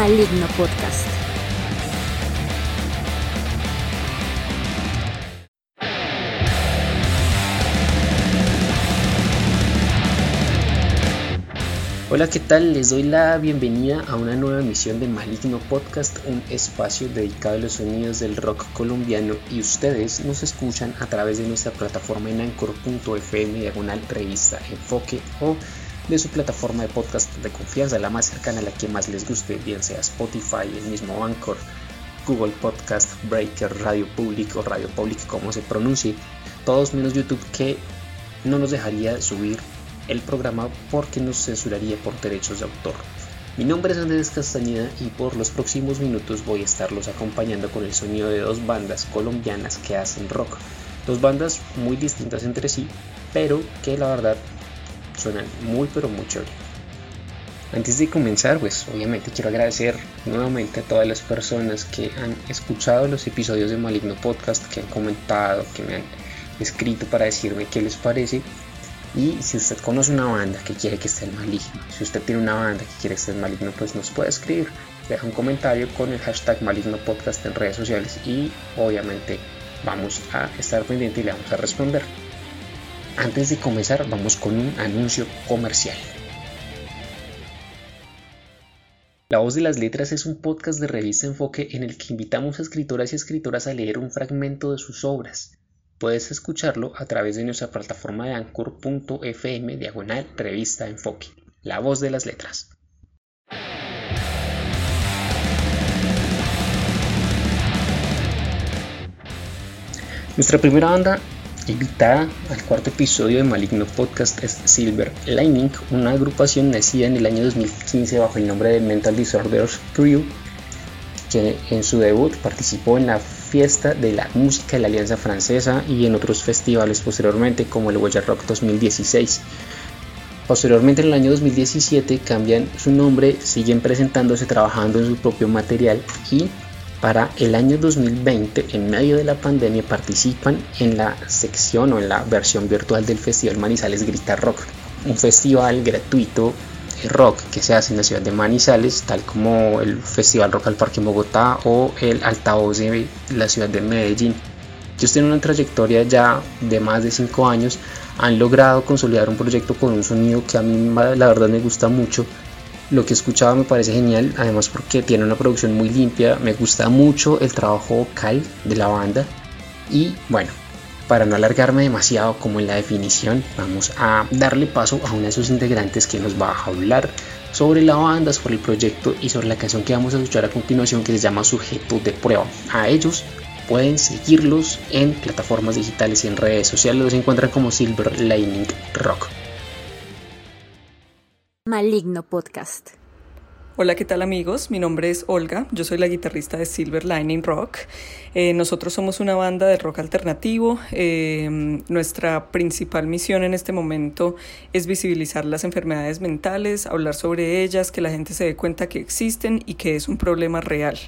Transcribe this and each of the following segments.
Maligno Podcast. Hola, ¿qué tal? Les doy la bienvenida a una nueva emisión de Maligno Podcast, un espacio dedicado a los sonidos del rock colombiano y ustedes nos escuchan a través de nuestra plataforma en anchor.fm diagonal revista enfoque o de su plataforma de podcast de confianza, la más cercana a la que más les guste, bien sea Spotify, el mismo Anchor, Google Podcast, Breaker, Radio Público, Radio Public, como se pronuncie, todos menos YouTube que no nos dejaría subir el programa porque nos censuraría por derechos de autor. Mi nombre es Andrés Castañeda y por los próximos minutos voy a estarlos acompañando con el sonido de dos bandas colombianas que hacen rock. Dos bandas muy distintas entre sí, pero que la verdad suenan muy pero muy chévere. Antes de comenzar, pues obviamente quiero agradecer nuevamente a todas las personas que han escuchado los episodios de Maligno Podcast, que han comentado, que me han escrito para decirme qué les parece y si usted conoce una banda que quiere que esté en maligno, si usted tiene una banda que quiere que esté en maligno, pues nos puede escribir. Deja un comentario con el hashtag maligno podcast en redes sociales y obviamente vamos a estar pendiente y le vamos a responder. Antes de comenzar, vamos con un anuncio comercial. La Voz de las Letras es un podcast de revista Enfoque en el que invitamos a escritoras y escritoras a leer un fragmento de sus obras. Puedes escucharlo a través de nuestra plataforma de anchor.fm diagonal revista enfoque. La voz de las letras. Nuestra primera banda invitada al cuarto episodio de Maligno Podcast es Silver Lining, una agrupación nacida en el año 2015 bajo el nombre de Mental Disorders Crew, que en su debut participó en la fiesta de la música de la Alianza Francesa y en otros festivales posteriormente como el Huella Rock 2016. Posteriormente en el año 2017 cambian su nombre, siguen presentándose trabajando en su propio material y para el año 2020 en medio de la pandemia participan en la sección o en la versión virtual del Festival Manizales Grita Rock, un festival gratuito rock que se hace en la ciudad de Manizales, tal como el Festival Rock al Parque en Bogotá o el Altavoz de la ciudad de Medellín. Ellos tienen una trayectoria ya de más de 5 años, han logrado consolidar un proyecto con un sonido que a mí la verdad me gusta mucho. Lo que escuchaba me parece genial, además porque tiene una producción muy limpia, me gusta mucho el trabajo vocal de la banda y bueno, para no alargarme demasiado como en la definición, vamos a darle paso a uno de sus integrantes que nos va a hablar sobre la banda, sobre el proyecto y sobre la canción que vamos a escuchar a continuación que se llama Sujeto de Prueba. A ellos pueden seguirlos en plataformas digitales y en redes sociales, los encuentran como Silver Lightning Rock. Maligno Podcast. Hola, ¿qué tal amigos? Mi nombre es Olga, yo soy la guitarrista de Silver Lining Rock. Eh, nosotros somos una banda de rock alternativo. Eh, nuestra principal misión en este momento es visibilizar las enfermedades mentales, hablar sobre ellas, que la gente se dé cuenta que existen y que es un problema real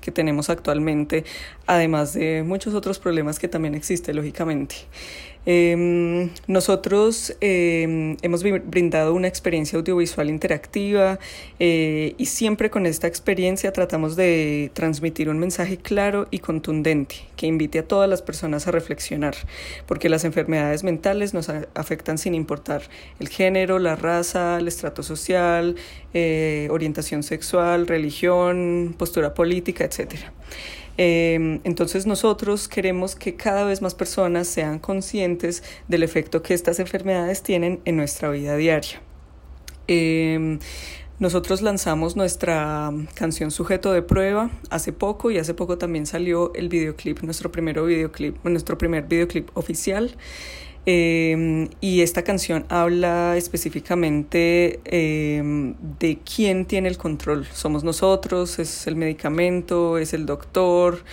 que tenemos actualmente, además de muchos otros problemas que también existen, lógicamente. Eh, nosotros eh, hemos brindado una experiencia audiovisual interactiva eh, y siempre con esta experiencia tratamos de transmitir un mensaje claro y contundente que invite a todas las personas a reflexionar, porque las enfermedades mentales nos afectan sin importar el género, la raza, el estrato social, eh, orientación sexual, religión, postura política, etcétera. Em, entonces nosotros queremos que cada vez más personas sean conscientes del efecto que estas enfermedades tienen en nuestra vida diaria. Em, nosotros lanzamos nuestra canción Sujeto de Prueba hace poco y hace poco también salió el videoclip, nuestro, primero videoclip, nuestro primer videoclip oficial. Em, y esta canción habla específicamente em, de quién tiene el control. Somos nosotros, es el medicamento, es el doctor.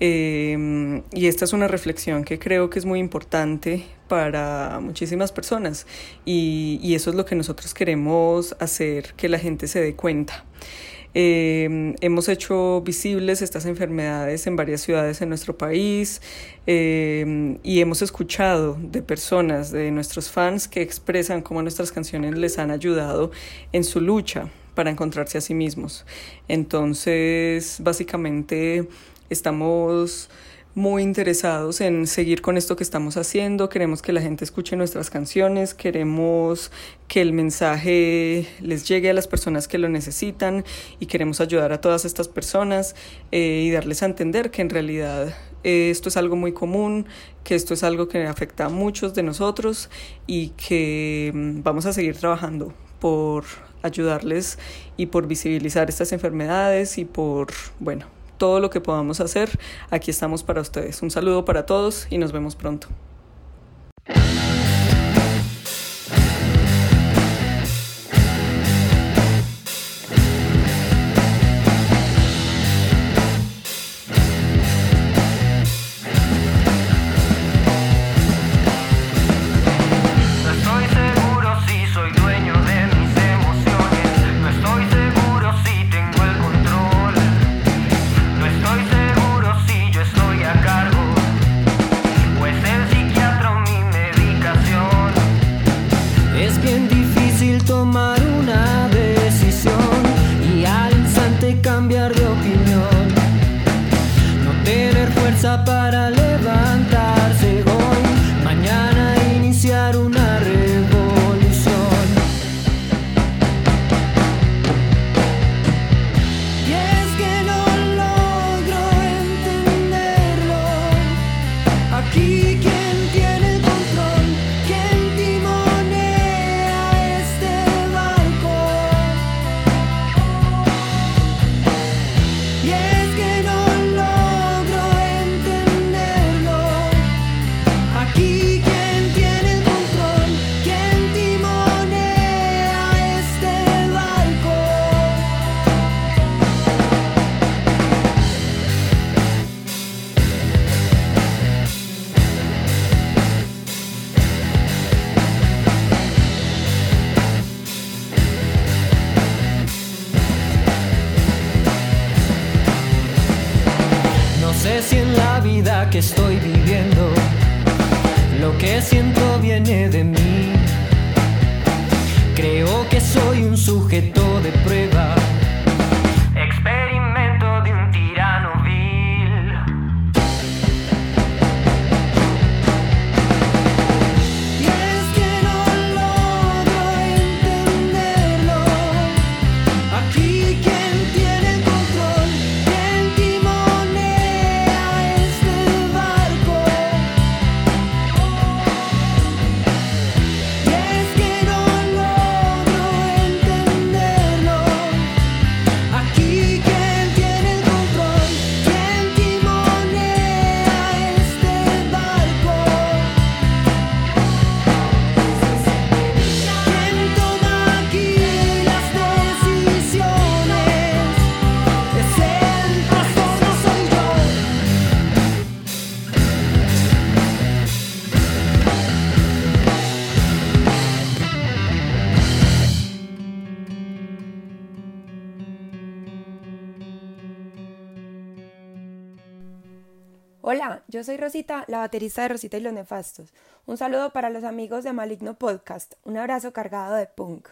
Em, y esta es una reflexión que creo que es muy importante para muchísimas personas y, y eso es lo que nosotros queremos hacer, que la gente se dé cuenta. Eh, hemos hecho visibles estas enfermedades en varias ciudades en nuestro país eh, y hemos escuchado de personas, de nuestros fans, que expresan cómo nuestras canciones les han ayudado en su lucha para encontrarse a sí mismos. Entonces, básicamente estamos muy interesados en seguir con esto que estamos haciendo, queremos que la gente escuche nuestras canciones, queremos que el mensaje les llegue a las personas que lo necesitan y queremos ayudar a todas estas personas eh, y darles a entender que en realidad eh, esto es algo muy común, que esto es algo que afecta a muchos de nosotros y que mm, vamos a seguir trabajando por ayudarles y por visibilizar estas enfermedades y por, bueno, todo lo que podamos hacer, aquí estamos para ustedes. Un saludo para todos y nos vemos pronto. Hola, yo soy Rosita, la baterista de Rosita y los Nefastos. Un saludo para los amigos de Maligno Podcast. Un abrazo cargado de punk.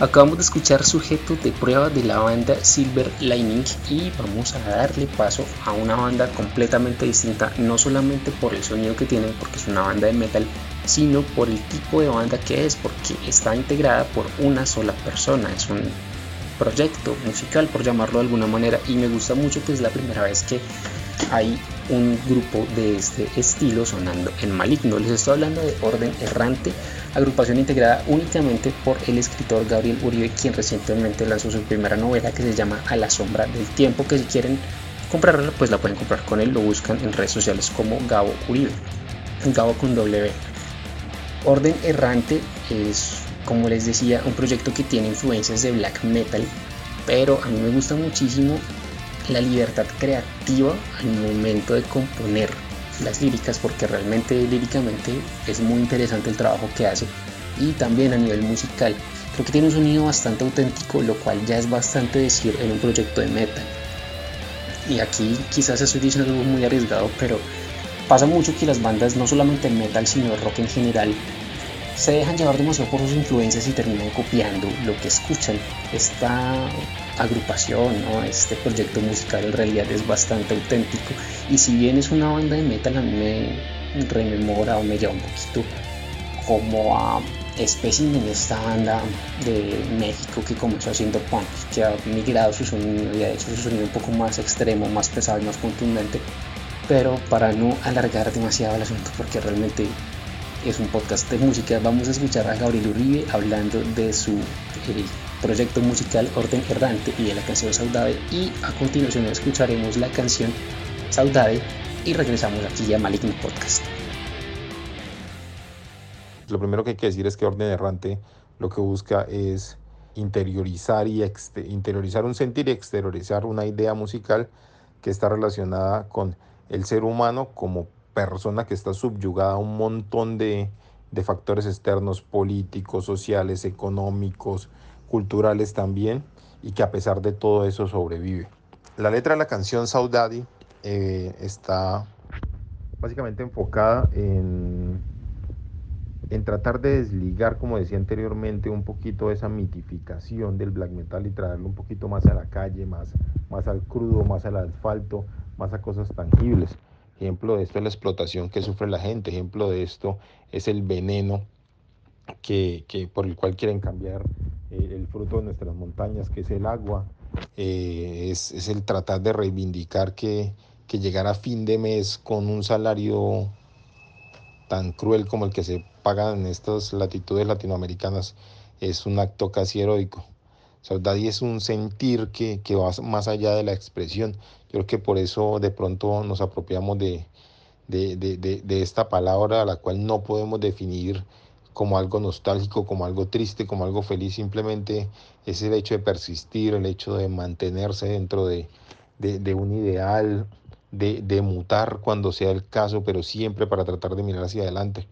Acabamos de escuchar sujeto de prueba de la banda Silver Lining y vamos a darle paso a una banda completamente distinta, no solamente por el sonido que tienen, porque es una banda de metal, sino por el tipo de banda que es, porque está integrada por una sola persona, es un proyecto musical por llamarlo de alguna manera y me gusta mucho que es la primera vez que hay un grupo de este estilo sonando en Maligno. Les estoy hablando de Orden Errante, agrupación integrada únicamente por el escritor Gabriel Uribe, quien recientemente lanzó su primera novela que se llama A la sombra del tiempo, que si quieren comprarla pues la pueden comprar con él, lo buscan en redes sociales como Gabo Uribe, Gabo con W. Orden Errante es, como les decía, un proyecto que tiene influencias de black metal, pero a mí me gusta muchísimo la libertad creativa al momento de componer las líricas, porque realmente líricamente es muy interesante el trabajo que hace y también a nivel musical. Creo que tiene un sonido bastante auténtico, lo cual ya es bastante decir en un proyecto de metal. Y aquí quizás estoy diciendo algo muy arriesgado, pero Pasa mucho que las bandas, no solamente metal, sino rock en general, se dejan llevar demasiado por sus influencias y terminan copiando lo que escuchan. Esta agrupación, ¿no? este proyecto musical en realidad es bastante auténtico y si bien es una banda de metal a mí me rememora o me lleva un poquito como a Specimen, esta banda de México que comenzó haciendo punk, que ha migrado su sonido y ha hecho su sonido un poco más extremo, más pesado y más contundente, pero para no alargar demasiado el asunto porque realmente es un podcast de música, vamos a escuchar a Gabriel Uribe hablando de su eh, proyecto musical Orden Errante y de la canción Saudade y a continuación escucharemos la canción Saudade y regresamos aquí a Maligno Podcast. Lo primero que hay que decir es que Orden Errante lo que busca es interiorizar y interiorizar un sentir y exteriorizar una idea musical que está relacionada con el ser humano como persona que está subyugada a un montón de, factores externos, políticos, sociales, económicos, culturales también, y que a pesar de todo eso sobrevive. La letra de la canción Saudade eh, está básicamente enfocada en, en tratar de desligar, como decía anteriormente, un poquito esa mitificación del black metal y traerlo un poquito más a la calle, más, más al crudo, más al asfalto, más a cosas tangibles. Ejemplo de esto es la explotación que sufre la gente. Ejemplo de esto es el veneno que, por el cual quieren cambiar eh, el fruto de nuestras montañas, que es el agua. Eh, es, el tratar de reivindicar que, que llegar a fin de mes con un salario tan cruel como el que se paga en estas latitudes latinoamericanas es un acto casi heroico. Saudade es un sentir que, que va más allá de la expresión. Creo que por eso de pronto nos apropiamos de, de, esta palabra a la cual no podemos definir como algo nostálgico, como algo triste, como algo feliz, simplemente es el hecho de persistir, el hecho de mantenerse dentro de, un ideal, de mutar cuando sea el caso, pero siempre para tratar de mirar hacia adelante.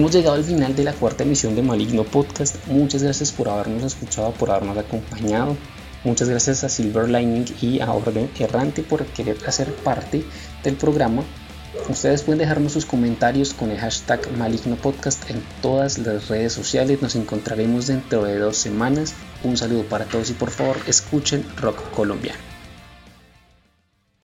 Hemos llegado al final de la cuarta emisión de Maligno Podcast. Muchas gracias por habernos escuchado, por habernos acompañado. Muchas gracias a Silver Lining y a Orden Errante por querer hacer parte del programa. Ustedes pueden dejarnos sus comentarios con el hashtag Maligno Podcast en todas las redes sociales. Nos encontraremos dentro de dos semanas. Un saludo para todos y por favor escuchen rock colombiano.